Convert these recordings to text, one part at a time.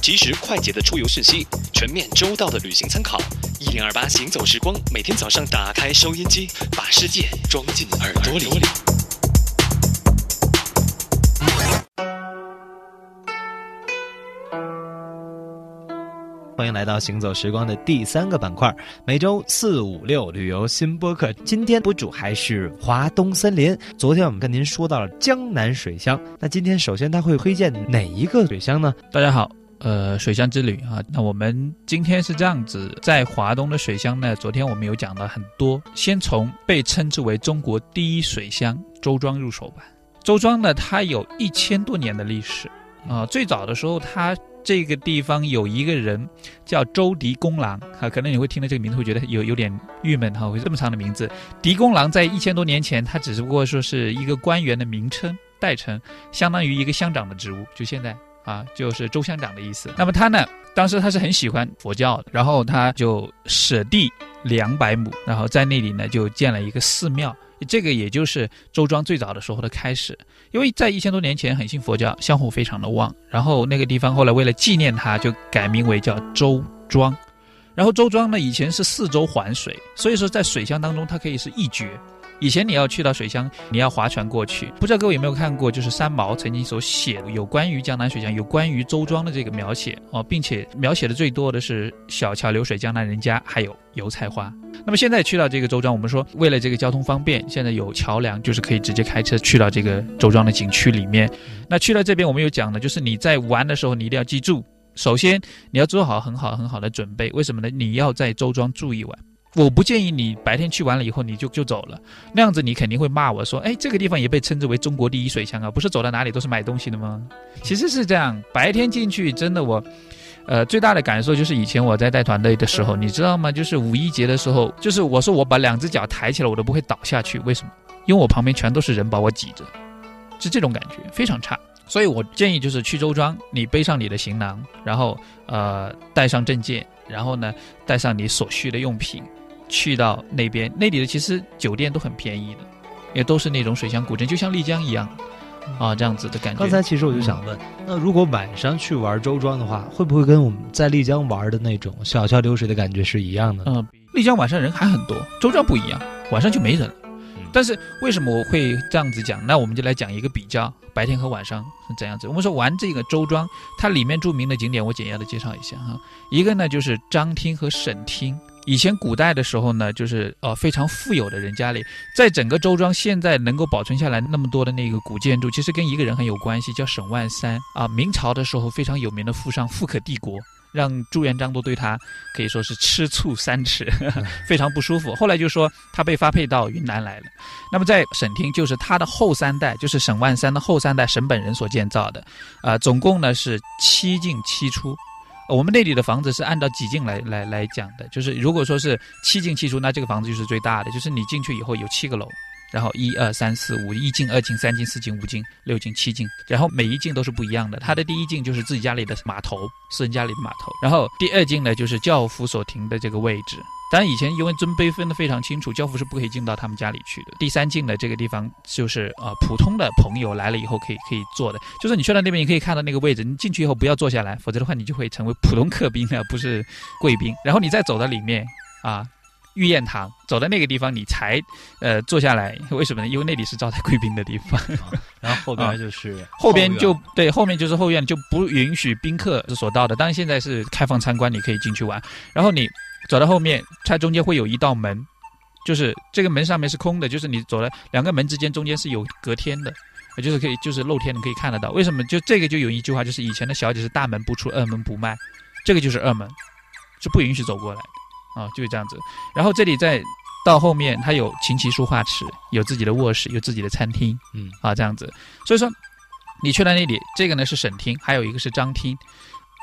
及时快捷的出游讯息，全面周到的旅行参考。一零二八行走时光，每天早上打开收音机，把世界装进耳朵里。欢迎来到行走时光的第三个板块，每周四五六旅游新播客。今天播主还是华东森林。昨天我们跟您说到了江南水乡，那今天首先他会推荐哪一个水乡呢？大家好，呃，水乡之旅啊，那我们今天是这样子，在华东的水乡呢，昨天我们有讲了很多，先从被称之为中国第一水乡周庄入手吧。周庄呢，它有一千多年的历史啊，最早的时候他。这个地方有一个人叫周狄公郎啊，可能你会听到这个名字会觉得有有点郁闷哈，会这么长的名字。狄公郎在一千多年前，他只不过说是一个官员的名称代称，相当于一个乡长的职务，就现在啊，就是周乡长的意思。那么他呢，当时他是很喜欢佛教的，然后他就舍地两百亩，然后在那里呢就建了一个寺庙。这个也就是周庄最早的时候的开始，因为在一千多年前很信佛教，香火非常的旺。然后那个地方后来为了纪念他，就改名为叫周庄。然后周庄呢，以前是四周环水，所以说在水乡当中，它可以是一绝。以前你要去到水乡，你要划船过去。不知道各位有没有看过，就是三毛曾经所写的有关于江南水乡、有关于周庄的这个描写哦，并且描写的最多的是小桥流水江南人家，还有油菜花。那么现在去到这个周庄，我们说为了这个交通方便，现在有桥梁，就是可以直接开车去到这个周庄的景区里面。那去到这边，我们有讲了，就是你在玩的时候，你一定要记住，首先你要做好很好很好的准备。为什么呢？你要在周庄住一晚。我不建议你白天去完了以后你就就走了，那样子你肯定会骂我说，哎，这个地方也被称之为中国第一水乡啊，不是走到哪里都是买东西的吗？其实是这样，白天进去真的我，呃，最大的感受就是以前我在带团队的时候，你知道吗？就是五一节的时候，就是我说我把两只脚抬起来我都不会倒下去，为什么？因为我旁边全都是人把我挤着，是这种感觉非常差。所以我建议就是去周庄，你背上你的行囊，然后呃带上证件，然后呢带上你所需的用品。去到那边，那里的其实酒店都很便宜的，也都是那种水乡古镇，就像丽江一样，啊，这样子的感觉。刚才其实我就想问，那如果晚上去玩周庄的话，会不会跟我们在丽江玩的那种小桥流水的感觉是一样的？嗯，丽江晚上人还很多，周庄不一样，晚上就没人了。但是为什么我会这样子讲？那我们就来讲一个比较，白天和晚上是怎样子。我们说玩这个周庄，它里面著名的景点，我简要的介绍一下哈。一个呢就是张厅和沈厅。以前古代的时候呢，就是呃非常富有的人家里，在整个周庄现在能够保存下来那么多的那个古建筑，其实跟一个人很有关系，叫沈万三啊。明朝的时候非常有名的富商，富可帝国，让朱元璋都对他可以说是吃醋三尺，非常不舒服。后来就说他被发配到云南来了。那么在沈厅，就是他的后三代，就是沈万三的后三代沈本人所建造的，啊，总共呢是七进七出。我们那里的房子是按照几进来来来讲的，就是如果说是七进七出，那这个房子就是最大的，就是你进去以后有七个楼，然后一二三四五，一进二进三进四进五进六进七进，然后每一进都是不一样的。它的第一进就是自己家里的码头，私人家里的码头，然后第二进呢就是教夫所停的这个位置。当然，以前因为尊卑分得非常清楚，教父是不可以进到他们家里去的。第三进的这个地方就是呃普通的朋友来了以后可以可以坐的，就是你去到那边，你可以看到那个位置，你进去以后不要坐下来，否则的话你就会成为普通客宾而不是贵宾。然后你再走到里面啊，御宴堂，走到那个地方你才呃坐下来，为什么呢？因为那里是招待贵宾的地方。然后后边就是 后边就对，后面就是后院，就不允许宾客所到的。当然现在是开放参观，你可以进去玩。然后你。走到后面，它中间会有一道门，就是这个门上面是空的，就是你走了两个门之间中间是有隔天的，就是可以就是露天的可以看得到。为什么？就这个就有一句话，就是以前的小姐是大门不出二门不迈，这个就是二门，是不允许走过来的啊，就是这样子。然后这里再到后面，它有琴棋书画池，有自己的卧室，有自己的餐厅，嗯啊这样子。所以说你去了那里，这个呢是省厅，还有一个是张厅。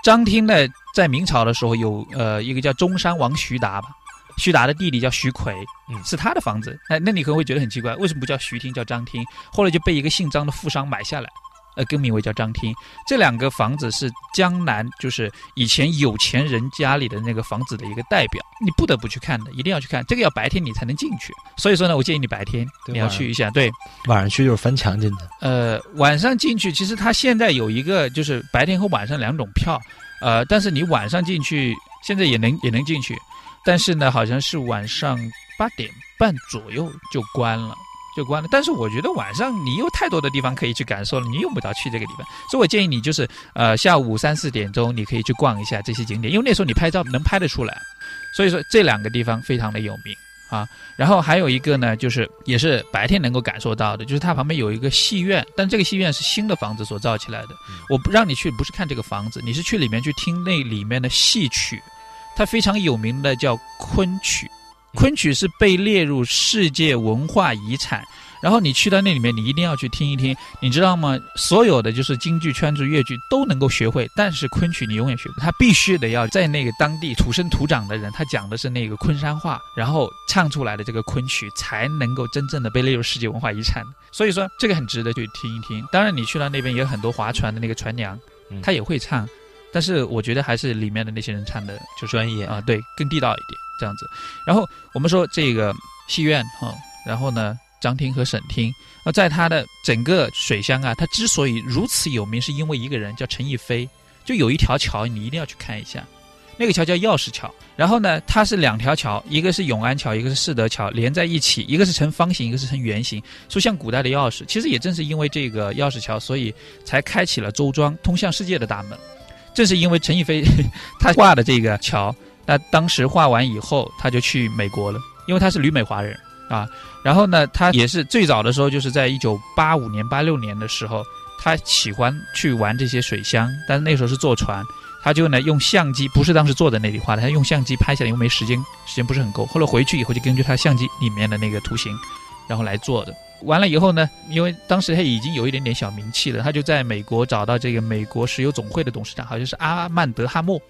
张厅呢，在明朝的时候有呃一个叫中山王徐达吧，徐达的弟弟叫徐奎，嗯，是他的房子。那，那你可能会觉得很奇怪，为什么不叫徐厅叫张厅？后来就被一个姓张的富商买下来，呃，更名为叫张厅。这两个房子是江南，就是以前有钱人家里的那个房子的一个代表，你不得不去看的，一定要去看。这个要白天你才能进去，所以说呢，我建议你白天你要去一下。对，晚上去就是翻墙进的。呃，晚上进去，其实它现在有一个就是白天和晚上两种票，呃，但是你晚上进去现在也能也能进去，但是呢，好像是晚上八点半左右就关了。就关了，但是我觉得晚上你有太多的地方可以去感受了，你用不着去这个地方，所以我建议你就是，呃，下午三四点钟你可以去逛一下这些景点，因为那时候你拍照能拍得出来，所以说这两个地方非常的有名啊。然后还有一个呢，就是也是白天能够感受到的，就是它旁边有一个戏院，但这个戏院是新的房子所造起来的。我不让你去，不是看这个房子，你是去里面去听那里面的戏曲，它非常有名的叫昆曲。昆曲是被列入世界文化遗产，然后你去到那里面，你一定要去听一听，你知道吗？所有的就是京剧、川剧、越剧都能够学会，但是昆曲你永远学不，他必须得要在那个当地土生土长的人，他讲的是那个昆山话，然后唱出来的这个昆曲才能够真正的被列入世界文化遗产。所以说这个很值得去听一听。当然你去到那边也有很多划船的那个船娘，她也会唱，但是我觉得还是里面的那些人唱的就专业啊，对，更地道一点。这样子，然后我们说这个戏院哈，然后呢，张厅和沈厅，那在它的整个水乡啊，它之所以如此有名，是因为一个人叫陈逸飞，就有一条桥你一定要去看一下，那个桥叫钥匙桥，然后呢，它是两条桥，一个是永安桥，一个是世德桥连在一起，一个是呈方形，一个是呈圆形，说像古代的钥匙。其实也正是因为这个钥匙桥，所以才开启了周庄通向世界的大门。正是因为陈逸飞 他画的这个桥。那当时画完以后，他就去美国了，因为他是旅美华人啊。然后呢，他也是最早的时候，就是在一九八五年、八六年的时候，他喜欢去玩这些水乡，但是那时候是坐船，他就呢用相机，不是当时坐在那里画的，他用相机拍下来，因为没时间，时间不是很够。后来回去以后，就根据他相机里面的那个图形，然后来做的。完了以后呢，因为当时他已经有一点点小名气了，他就在美国找到这个美国石油总会的董事长，好像是阿曼德哈默。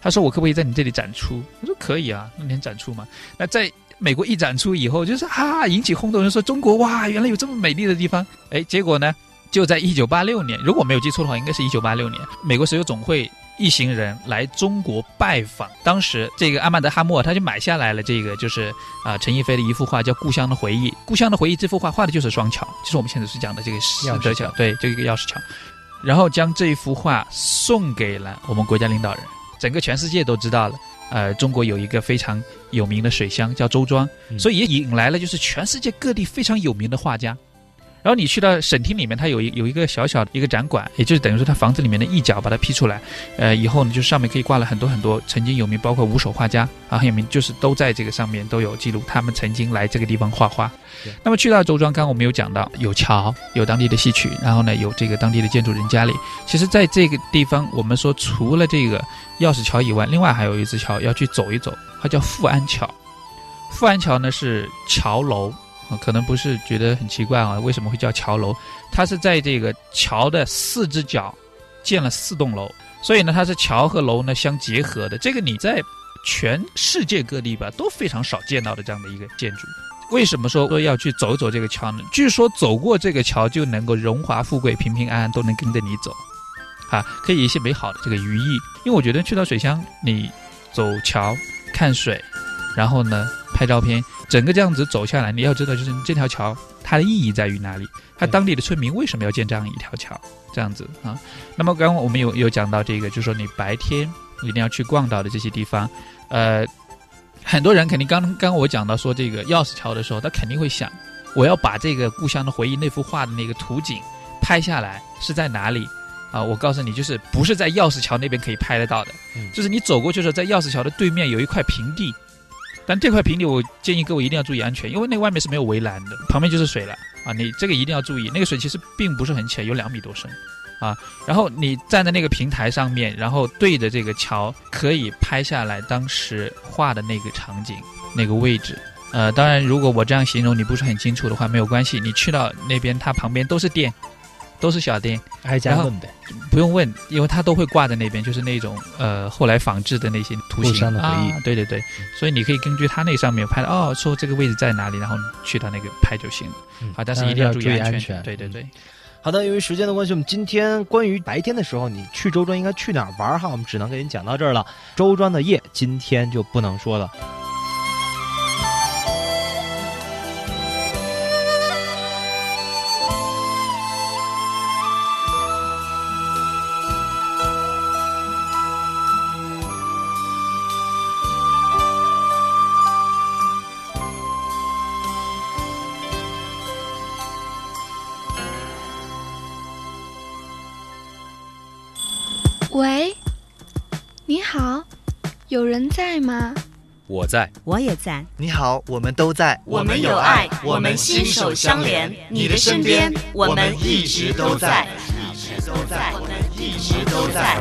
他说：“我可不可以在你这里展出？”我说：“可以啊，那天展出嘛。”那在美国一展出以后，就是啊，引起轰动，人说中国哇，原来有这么美丽的地方。哎，结果呢，就在一九八六年，如果没有记错的话，应该是一九八六年，美国石油总会一行人来中国拜访，当时这个阿曼德哈默他就买下来了这个，就是啊陈逸飞的一幅画，叫《故乡的回忆》。《故乡的回忆》这幅画画的就是双桥，就是我们现在是讲的这个钥匙桥，对，就一个钥匙桥。然后将这幅画送给了我们国家领导人。整个全世界都知道了，呃，中国有一个非常有名的水乡叫周庄，所以也引来了就是全世界各地非常有名的画家。然后你去到省厅里面，它有一有一个小小的一个展馆，也就是等于说它房子里面的一角把它劈出来，呃，以后呢就是上面可以挂了很多很多曾经有名，包括五手画家啊很有名，就是都在这个上面都有记录，他们曾经来这个地方画画。那么去到周庄，刚刚我们有讲到有桥，有当地的戏曲，然后呢有这个当地的建筑人家里。其实在这个地方，我们说除了这个钥匙桥以外，另外还有一座桥要去走一走，它叫富安桥。富安桥呢是桥楼。可能不是觉得很奇怪啊？为什么会叫桥楼？它是在这个桥的四只脚建了四栋楼，所以呢，它是桥和楼呢相结合的。这个你在全世界各地吧都非常少见到的这样的一个建筑。为什么说说要去走走这个桥呢？据说走过这个桥就能够荣华富贵、平平安安都能跟着你走，啊，可以一些美好的这个寓意。因为我觉得去到水乡，你走桥看水，然后呢拍照片。整个这样子走下来，你要知道，就是这条桥它的意义在于哪里？它当地的村民为什么要建这样一条桥？这样子啊。那么刚刚我们有有讲到这个，就是说你白天一定要去逛到的这些地方，呃，很多人肯定刚刚刚我讲到说这个钥匙桥的时候，他肯定会想，我要把这个故乡的回忆那幅画的那个图景拍下来是在哪里？啊，我告诉你，就是不是在钥匙桥那边可以拍得到的，就是你走过去的时候，在钥匙桥的对面有一块平地。但这块平地，我建议各位一定要注意安全，因为那外面是没有围栏的，旁边就是水了啊！你这个一定要注意，那个水其实并不是很浅，有两米多深，啊！然后你站在那个平台上面，然后对着这个桥，可以拍下来当时画的那个场景、那个位置。呃，当然，如果我这样形容你不是很清楚的话，没有关系，你去到那边，它旁边都是店。都是小店，挨家问呗，不用问，因为他都会挂在那边，就是那种呃后来仿制的那些图形。啊，对对对，所以你可以根据他那上面拍的哦，说这个位置在哪里，然后去他那个拍就行了。啊，但是一定要注意安全，对对对。好的，由于时间的关系，我们今天关于白天的时候你去周庄应该去哪儿玩哈，我们只能给您讲到这儿了。周庄的夜今天就不能说了。你好，有人在吗？我在，我也在。你好，我们都在。我们有爱，我们心手相连。你的身边，我们一直都在。一直都在，我们一直都在。